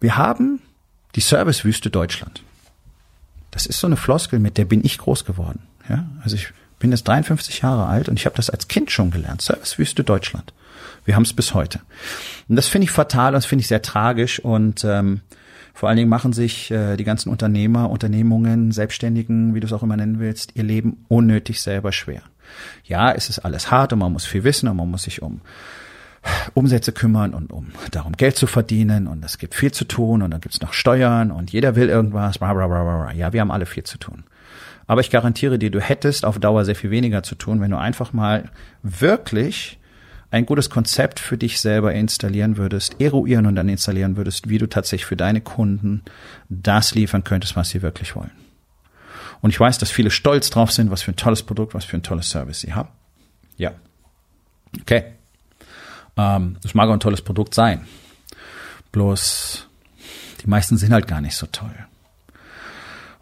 Wir haben die Servicewüste Deutschland. Das ist so eine Floskel, mit der bin ich groß geworden. Ja, also ich bin jetzt 53 Jahre alt und ich habe das als Kind schon gelernt. Servicewüste Deutschland. Wir haben es bis heute. Und das finde ich fatal, das finde ich sehr tragisch und ähm, vor allen Dingen machen sich äh, die ganzen Unternehmer, Unternehmungen, Selbstständigen, wie du es auch immer nennen willst, ihr Leben unnötig selber schwer. Ja, es ist alles hart und man muss viel wissen und man muss sich um Umsätze kümmern und um darum Geld zu verdienen und es gibt viel zu tun und dann gibt's noch Steuern und jeder will irgendwas. Ja, wir haben alle viel zu tun. Aber ich garantiere dir, du hättest auf Dauer sehr viel weniger zu tun, wenn du einfach mal wirklich ein gutes Konzept für dich selber installieren würdest, eruieren und dann installieren würdest, wie du tatsächlich für deine Kunden das liefern könntest, was sie wirklich wollen. Und ich weiß, dass viele stolz drauf sind, was für ein tolles Produkt, was für ein tolles Service sie haben. Ja. Okay. Ähm, das mag auch ein tolles Produkt sein. Bloß die meisten sind halt gar nicht so toll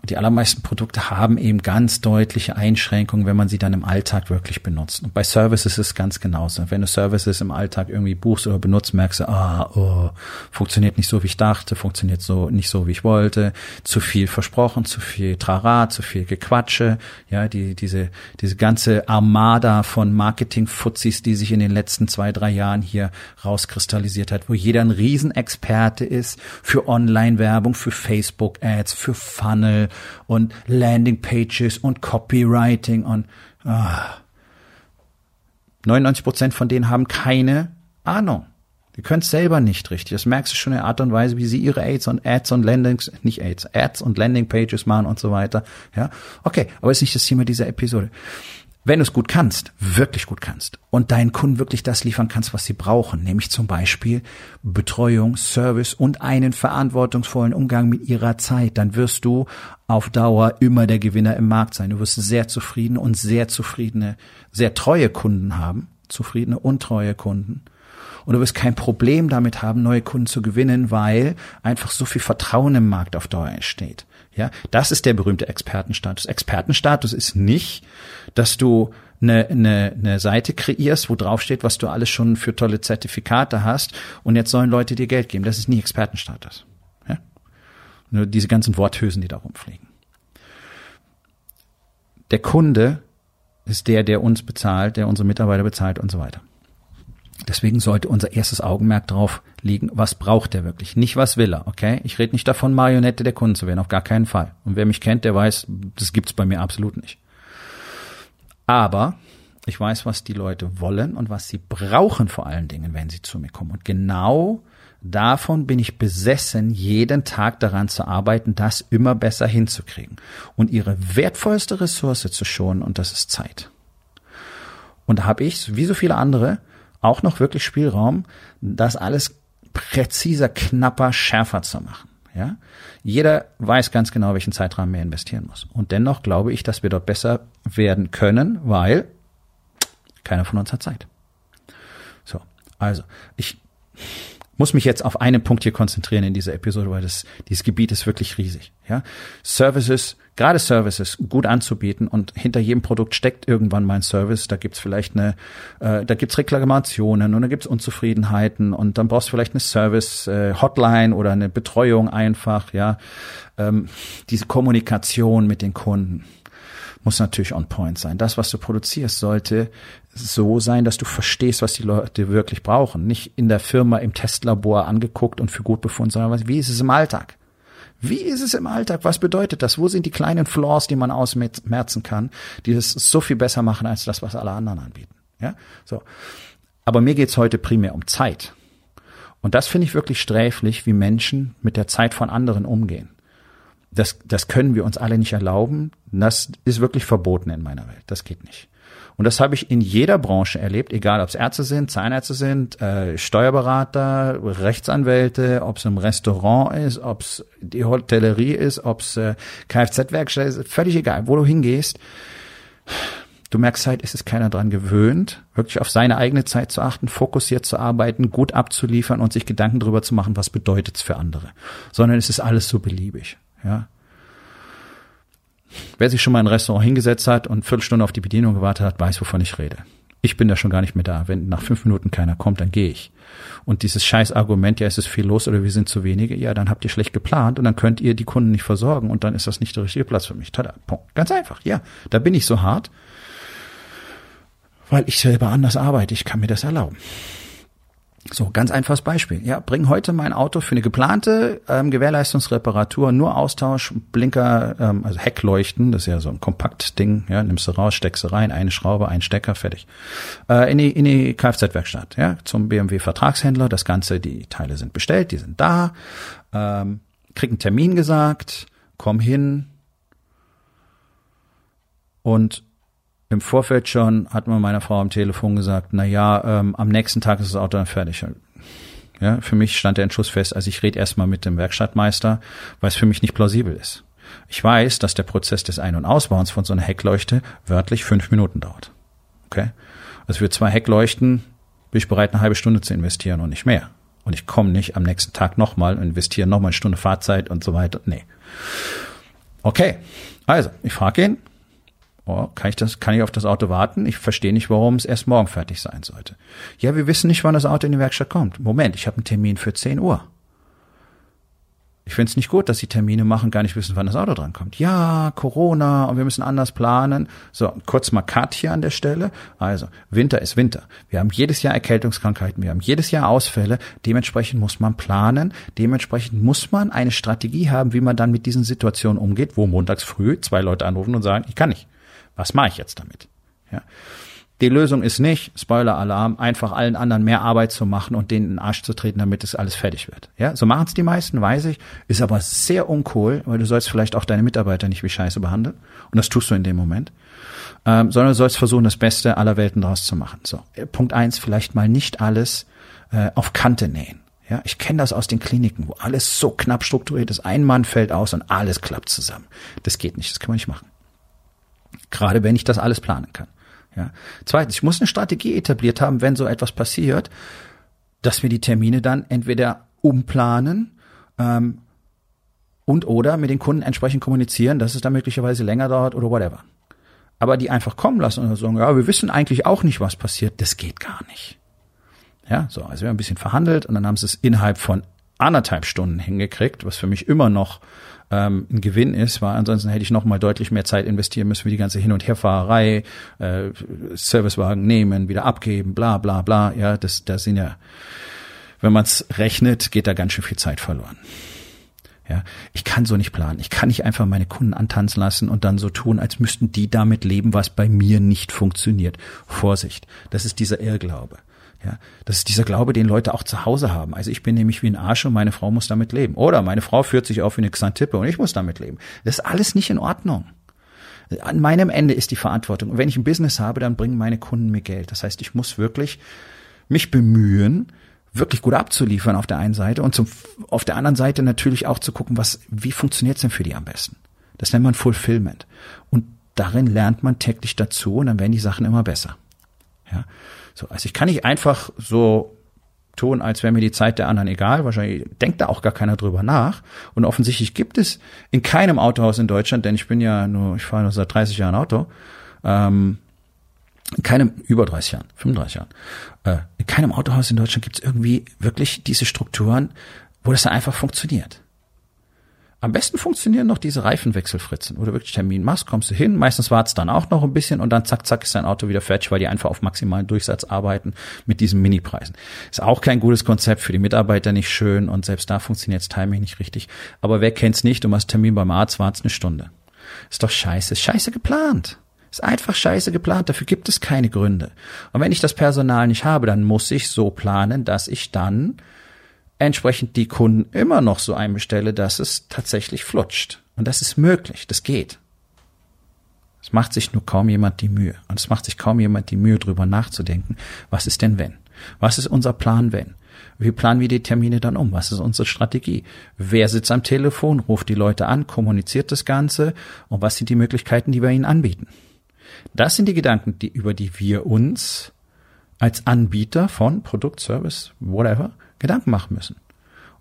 die allermeisten Produkte haben eben ganz deutliche Einschränkungen, wenn man sie dann im Alltag wirklich benutzt. Und bei Services ist es ganz genauso. Wenn du Services im Alltag irgendwie buchst oder benutzt, merkst du, ah, oh, funktioniert nicht so, wie ich dachte, funktioniert so nicht so, wie ich wollte, zu viel versprochen, zu viel Trara, zu viel Gequatsche, ja, die, diese, diese ganze Armada von Marketing-Fuzis, die sich in den letzten zwei, drei Jahren hier rauskristallisiert hat, wo jeder ein Riesenexperte ist für Online-Werbung, für Facebook-Ads, für Funnel, und Landing Pages und Copywriting und ah. 99 Prozent von denen haben keine Ahnung. Die können es selber nicht richtig. Das merkst du schon in der Art und Weise, wie sie ihre Ads und Ads und Landings, nicht Ads, Ads und Landing Pages machen und so weiter. Ja, okay, aber ist nicht das Thema dieser Episode wenn du es gut kannst, wirklich gut kannst und deinen Kunden wirklich das liefern kannst, was sie brauchen, nämlich zum Beispiel Betreuung, Service und einen verantwortungsvollen Umgang mit ihrer Zeit, dann wirst du auf Dauer immer der Gewinner im Markt sein. Du wirst sehr zufriedene und sehr zufriedene, sehr treue Kunden haben, zufriedene und treue Kunden. Und du wirst kein Problem damit haben, neue Kunden zu gewinnen, weil einfach so viel Vertrauen im Markt auf Dauer entsteht. Ja, das ist der berühmte Expertenstatus. Expertenstatus ist nicht, dass du eine, eine, eine Seite kreierst, wo drauf steht, was du alles schon für tolle Zertifikate hast und jetzt sollen Leute dir Geld geben. Das ist nie Expertenstatus. Ja? Nur diese ganzen Worthülsen, die da rumfliegen. Der Kunde ist der, der uns bezahlt, der unsere Mitarbeiter bezahlt und so weiter. Deswegen sollte unser erstes Augenmerk drauf liegen, was braucht er wirklich, nicht was will er, okay? Ich rede nicht davon, Marionette der Kunden zu werden, auf gar keinen Fall. Und wer mich kennt, der weiß, das gibt's bei mir absolut nicht. Aber ich weiß, was die Leute wollen und was sie brauchen vor allen Dingen, wenn sie zu mir kommen. Und genau davon bin ich besessen, jeden Tag daran zu arbeiten, das immer besser hinzukriegen und ihre wertvollste Ressource zu schonen, und das ist Zeit. Und da habe ich, wie so viele andere, auch noch wirklich Spielraum, das alles präziser, knapper, schärfer zu machen. Ja? Jeder weiß ganz genau, welchen Zeitrahmen er investieren muss. Und dennoch glaube ich, dass wir dort besser werden können, weil keiner von uns hat Zeit. So, also ich muss mich jetzt auf einen Punkt hier konzentrieren in dieser Episode, weil das, dieses Gebiet ist wirklich riesig. Ja? Services, gerade Services gut anzubieten und hinter jedem Produkt steckt irgendwann mal ein Service. Da gibt's vielleicht eine, äh, da gibt's Reklamationen und da gibt's Unzufriedenheiten und dann brauchst du vielleicht eine Service-Hotline äh, oder eine Betreuung einfach. Ja, ähm, diese Kommunikation mit den Kunden muss natürlich on point sein. Das, was du produzierst, sollte so sein, dass du verstehst, was die Leute wirklich brauchen. Nicht in der Firma im Testlabor angeguckt und für gut befunden, sondern wie ist es im Alltag? Wie ist es im Alltag? Was bedeutet das? Wo sind die kleinen Flaws, die man ausmerzen kann, die es so viel besser machen als das, was alle anderen anbieten? Ja, so. Aber mir geht's heute primär um Zeit. Und das finde ich wirklich sträflich, wie Menschen mit der Zeit von anderen umgehen. Das, das können wir uns alle nicht erlauben. Das ist wirklich verboten in meiner Welt. Das geht nicht. Und das habe ich in jeder Branche erlebt, egal ob es Ärzte sind, Zahnärzte sind, äh, Steuerberater, Rechtsanwälte, ob es im Restaurant ist, ob es die Hotellerie ist, ob es äh, Kfz-Werkstatt ist, völlig egal, wo du hingehst. Du merkst halt, es ist keiner dran gewöhnt, wirklich auf seine eigene Zeit zu achten, fokussiert zu arbeiten, gut abzuliefern und sich Gedanken darüber zu machen, was bedeutet's für andere. Sondern es ist alles so beliebig. Ja, Wer sich schon mal in ein Restaurant hingesetzt hat und Viertelstunde auf die Bedienung gewartet hat, weiß, wovon ich rede. Ich bin da schon gar nicht mehr da. Wenn nach fünf Minuten keiner kommt, dann gehe ich. Und dieses scheiß Argument, ja, es ist viel los oder wir sind zu wenige, ja, dann habt ihr schlecht geplant und dann könnt ihr die Kunden nicht versorgen und dann ist das nicht der richtige Platz für mich. Tada, Punkt. Ganz einfach, ja. Da bin ich so hart, weil ich selber anders arbeite. Ich kann mir das erlauben. So, ganz einfaches Beispiel. Ja, bring heute mein Auto für eine geplante ähm, Gewährleistungsreparatur, nur Austausch, Blinker, ähm, also Heckleuchten, das ist ja so ein Kompaktding, ja, nimmst du raus, steckst du rein, eine Schraube, ein Stecker, fertig. Äh, in die, in die Kfz-Werkstatt, ja, zum BMW-Vertragshändler. Das Ganze, die Teile sind bestellt, die sind da, ähm, krieg einen Termin gesagt, komm hin und im Vorfeld schon hat man meiner Frau am Telefon gesagt, na ja, ähm, am nächsten Tag ist das Auto dann fertig. Ja, für mich stand der Entschluss fest, also ich rede erstmal mit dem Werkstattmeister, weil es für mich nicht plausibel ist. Ich weiß, dass der Prozess des Ein- und Ausbauens von so einer Heckleuchte wörtlich fünf Minuten dauert. Okay? Also für zwei Heckleuchten bin ich bereit, eine halbe Stunde zu investieren und nicht mehr. Und ich komme nicht am nächsten Tag nochmal und investiere nochmal eine Stunde Fahrzeit und so weiter. Nee. Okay. Also, ich frage ihn, oh, kann ich das, kann ich auf das Auto warten? Ich verstehe nicht, warum es erst morgen fertig sein sollte. Ja, wir wissen nicht, wann das Auto in die Werkstatt kommt. Moment, ich habe einen Termin für 10 Uhr. Ich finde es nicht gut, dass sie Termine machen, gar nicht wissen, wann das Auto dran kommt. Ja, Corona und wir müssen anders planen. So, kurz mal Cut hier an der Stelle. Also, Winter ist Winter. Wir haben jedes Jahr Erkältungskrankheiten, wir haben jedes Jahr Ausfälle. Dementsprechend muss man planen. Dementsprechend muss man eine Strategie haben, wie man dann mit diesen Situationen umgeht, wo montags früh zwei Leute anrufen und sagen, ich kann nicht. Was mache ich jetzt damit? Ja. Die Lösung ist nicht, Spoiler-Alarm, einfach allen anderen mehr Arbeit zu machen und denen in den Arsch zu treten, damit es alles fertig wird. Ja, so machen es die meisten, weiß ich, ist aber sehr uncool, weil du sollst vielleicht auch deine Mitarbeiter nicht wie Scheiße behandeln. Und das tust du in dem Moment. Ähm, sondern du sollst versuchen, das Beste aller Welten daraus zu machen. So, Punkt eins, vielleicht mal nicht alles äh, auf Kante nähen. Ja, ich kenne das aus den Kliniken, wo alles so knapp strukturiert ist. Ein Mann fällt aus und alles klappt zusammen. Das geht nicht, das kann man nicht machen. Gerade wenn ich das alles planen kann. Ja. Zweitens, ich muss eine Strategie etabliert haben, wenn so etwas passiert, dass wir die Termine dann entweder umplanen ähm, und oder mit den Kunden entsprechend kommunizieren, dass es dann möglicherweise länger dauert oder whatever. Aber die einfach kommen lassen und sagen, ja, wir wissen eigentlich auch nicht, was passiert, das geht gar nicht. Ja, so, also wir haben ein bisschen verhandelt und dann haben sie es innerhalb von anderthalb Stunden hingekriegt, was für mich immer noch ähm, ein Gewinn ist, weil ansonsten hätte ich noch mal deutlich mehr Zeit investieren müssen für die ganze Hin- und Herfahrerei, äh, Servicewagen nehmen, wieder abgeben, bla bla bla. Ja, das, das sind ja, wenn man es rechnet, geht da ganz schön viel Zeit verloren. Ja, ich kann so nicht planen. Ich kann nicht einfach meine Kunden antanzen lassen und dann so tun, als müssten die damit leben, was bei mir nicht funktioniert. Vorsicht, das ist dieser Irrglaube. Ja, das ist dieser Glaube, den Leute auch zu Hause haben. Also ich bin nämlich wie ein Arsch und meine Frau muss damit leben. Oder meine Frau führt sich auf wie eine Xantippe und ich muss damit leben. Das ist alles nicht in Ordnung. An meinem Ende ist die Verantwortung. Und wenn ich ein Business habe, dann bringen meine Kunden mir Geld. Das heißt, ich muss wirklich mich bemühen, wirklich gut abzuliefern auf der einen Seite und zum, auf der anderen Seite natürlich auch zu gucken, was, wie funktioniert's denn für die am besten? Das nennt man Fulfillment. Und darin lernt man täglich dazu und dann werden die Sachen immer besser. Ja. So, also ich kann nicht einfach so tun, als wäre mir die Zeit der anderen egal. Wahrscheinlich denkt da auch gar keiner drüber nach. Und offensichtlich gibt es in keinem Autohaus in Deutschland, denn ich bin ja nur, ich fahre nur seit 30 Jahren Auto, ähm, in keinem, über 30 Jahren, 35 Jahren, äh, in keinem Autohaus in Deutschland gibt es irgendwie wirklich diese Strukturen, wo das dann einfach funktioniert. Am besten funktionieren noch diese Reifenwechselfritzen, du wirklich Termin machst, kommst du hin, meistens wart's dann auch noch ein bisschen und dann zack, zack ist dein Auto wieder fertig, weil die einfach auf maximalen Durchsatz arbeiten mit diesen Minipreisen. Ist auch kein gutes Konzept für die Mitarbeiter nicht schön und selbst da funktioniert's Timing nicht richtig. Aber wer kennt's nicht, du machst Termin beim Arzt, wart's eine Stunde. Ist doch scheiße, ist scheiße geplant. Ist einfach scheiße geplant, dafür gibt es keine Gründe. Und wenn ich das Personal nicht habe, dann muss ich so planen, dass ich dann entsprechend die Kunden immer noch so einbestelle, dass es tatsächlich flutscht. Und das ist möglich, das geht. Es macht sich nur kaum jemand die Mühe. Und es macht sich kaum jemand die Mühe, drüber nachzudenken, was ist denn wenn? Was ist unser Plan wenn? Wie planen wir die Termine dann um? Was ist unsere Strategie? Wer sitzt am Telefon, ruft die Leute an, kommuniziert das Ganze und was sind die Möglichkeiten, die wir ihnen anbieten? Das sind die Gedanken, die, über die wir uns als Anbieter von Produkt, Service, whatever, Gedanken machen müssen.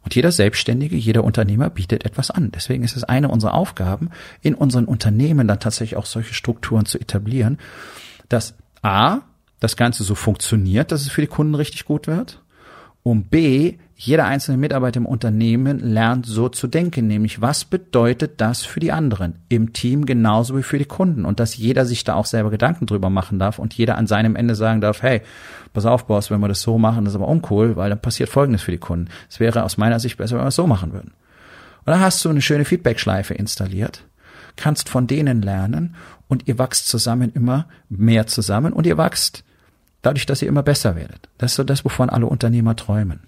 Und jeder Selbstständige, jeder Unternehmer bietet etwas an. Deswegen ist es eine unserer Aufgaben, in unseren Unternehmen dann tatsächlich auch solche Strukturen zu etablieren, dass A, das Ganze so funktioniert, dass es für die Kunden richtig gut wird und B, jeder einzelne Mitarbeiter im Unternehmen lernt so zu denken, nämlich was bedeutet das für die anderen im Team genauso wie für die Kunden und dass jeder sich da auch selber Gedanken drüber machen darf und jeder an seinem Ende sagen darf, hey, pass auf, Boss, wenn wir das so machen, das ist aber uncool, weil dann passiert Folgendes für die Kunden. Es wäre aus meiner Sicht besser, wenn wir es so machen würden. Und dann hast du eine schöne Feedback-Schleife installiert, kannst von denen lernen und ihr wachst zusammen immer mehr zusammen und ihr wachst dadurch, dass ihr immer besser werdet. Das ist so das, wovon alle Unternehmer träumen.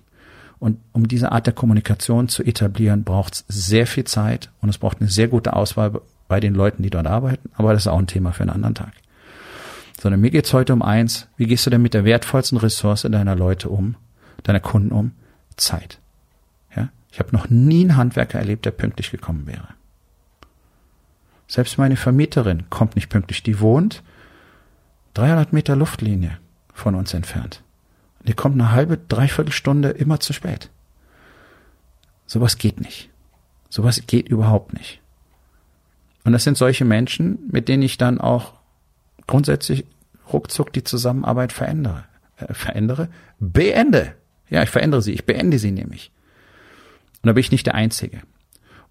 Und um diese Art der Kommunikation zu etablieren, braucht es sehr viel Zeit und es braucht eine sehr gute Auswahl bei den Leuten, die dort arbeiten. Aber das ist auch ein Thema für einen anderen Tag. Sondern mir geht's heute um eins. Wie gehst du denn mit der wertvollsten Ressource deiner Leute um, deiner Kunden um? Zeit. Ja? Ich habe noch nie einen Handwerker erlebt, der pünktlich gekommen wäre. Selbst meine Vermieterin kommt nicht pünktlich. Die wohnt 300 Meter Luftlinie von uns entfernt. Ihr kommt eine halbe, dreiviertel Stunde immer zu spät. Sowas geht nicht. Sowas geht überhaupt nicht. Und das sind solche Menschen, mit denen ich dann auch grundsätzlich ruckzuck die Zusammenarbeit verändere. Äh, verändere? Beende. Ja, ich verändere sie. Ich beende sie nämlich. Und da bin ich nicht der Einzige.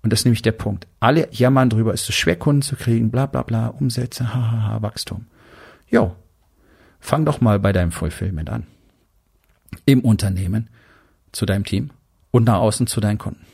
Und das ist nämlich der Punkt. Alle jammern drüber, ist es schwer, Kunden zu kriegen, bla bla bla, Umsätze, hahaha, Wachstum. Jo, Fang doch mal bei deinem Fulfillment an. Im Unternehmen, zu deinem Team und nach außen zu deinen Kunden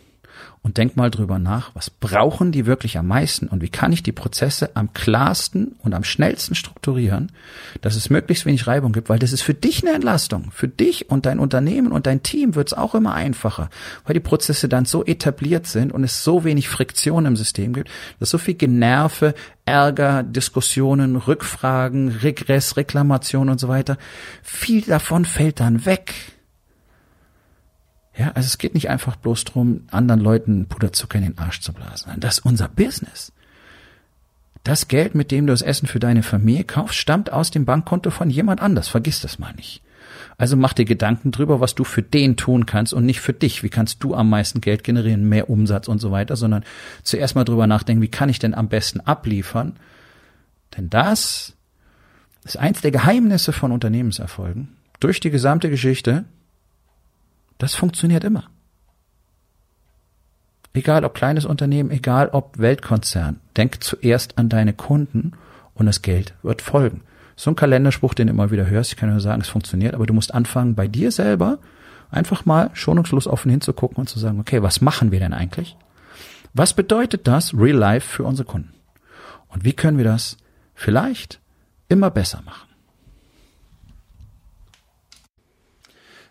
und denk mal drüber nach, was brauchen die wirklich am meisten und wie kann ich die Prozesse am klarsten und am schnellsten strukturieren, dass es möglichst wenig Reibung gibt, weil das ist für dich eine Entlastung. Für dich und dein Unternehmen und dein Team wird es auch immer einfacher, weil die Prozesse dann so etabliert sind und es so wenig Friktion im System gibt, dass so viel Generve, Ärger, Diskussionen, Rückfragen, Regress, Reklamation und so weiter, viel davon fällt dann weg ja, also es geht nicht einfach bloß drum, anderen Leuten Puderzucker in den Arsch zu blasen. Das ist unser Business. Das Geld, mit dem du das Essen für deine Familie kaufst, stammt aus dem Bankkonto von jemand anders. Vergiss das mal nicht. Also mach dir Gedanken drüber, was du für den tun kannst und nicht für dich. Wie kannst du am meisten Geld generieren, mehr Umsatz und so weiter, sondern zuerst mal drüber nachdenken, wie kann ich denn am besten abliefern? Denn das ist eins der Geheimnisse von Unternehmenserfolgen. Durch die gesamte Geschichte das funktioniert immer. Egal ob kleines Unternehmen, egal ob Weltkonzern, denk zuerst an deine Kunden und das Geld wird folgen. So ein Kalenderspruch, den du immer wieder hörst, ich kann nur sagen, es funktioniert, aber du musst anfangen, bei dir selber einfach mal schonungslos offen hinzugucken und zu sagen, okay, was machen wir denn eigentlich? Was bedeutet das Real Life für unsere Kunden? Und wie können wir das vielleicht immer besser machen?